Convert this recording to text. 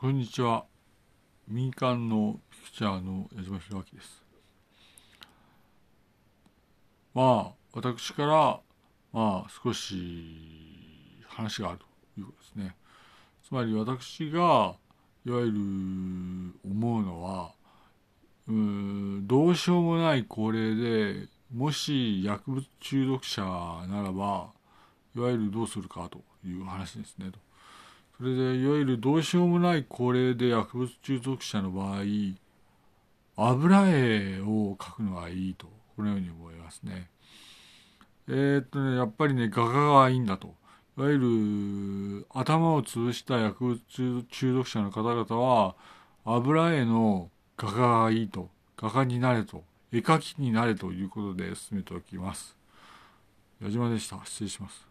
こんにちは。民間のピクチャーの矢島弘明です。まあ、私から、まあ、少し話があるということですね。つまり私が、いわゆる思うのは、うんどうしようもない高齢で、もし薬物中毒者ならば、いわゆるどうするかという話ですねと。それで、いわゆるどうしようもない高齢で薬物中毒者の場合、油絵を描くのがいいと、このように思いますね。えー、っとね、やっぱりね、画家がいいんだと。いわゆる、頭を潰した薬物中毒者の方々は、油絵の画家がいいと。画家になれと。絵描きになれということで進めておきます。矢島でした。失礼します。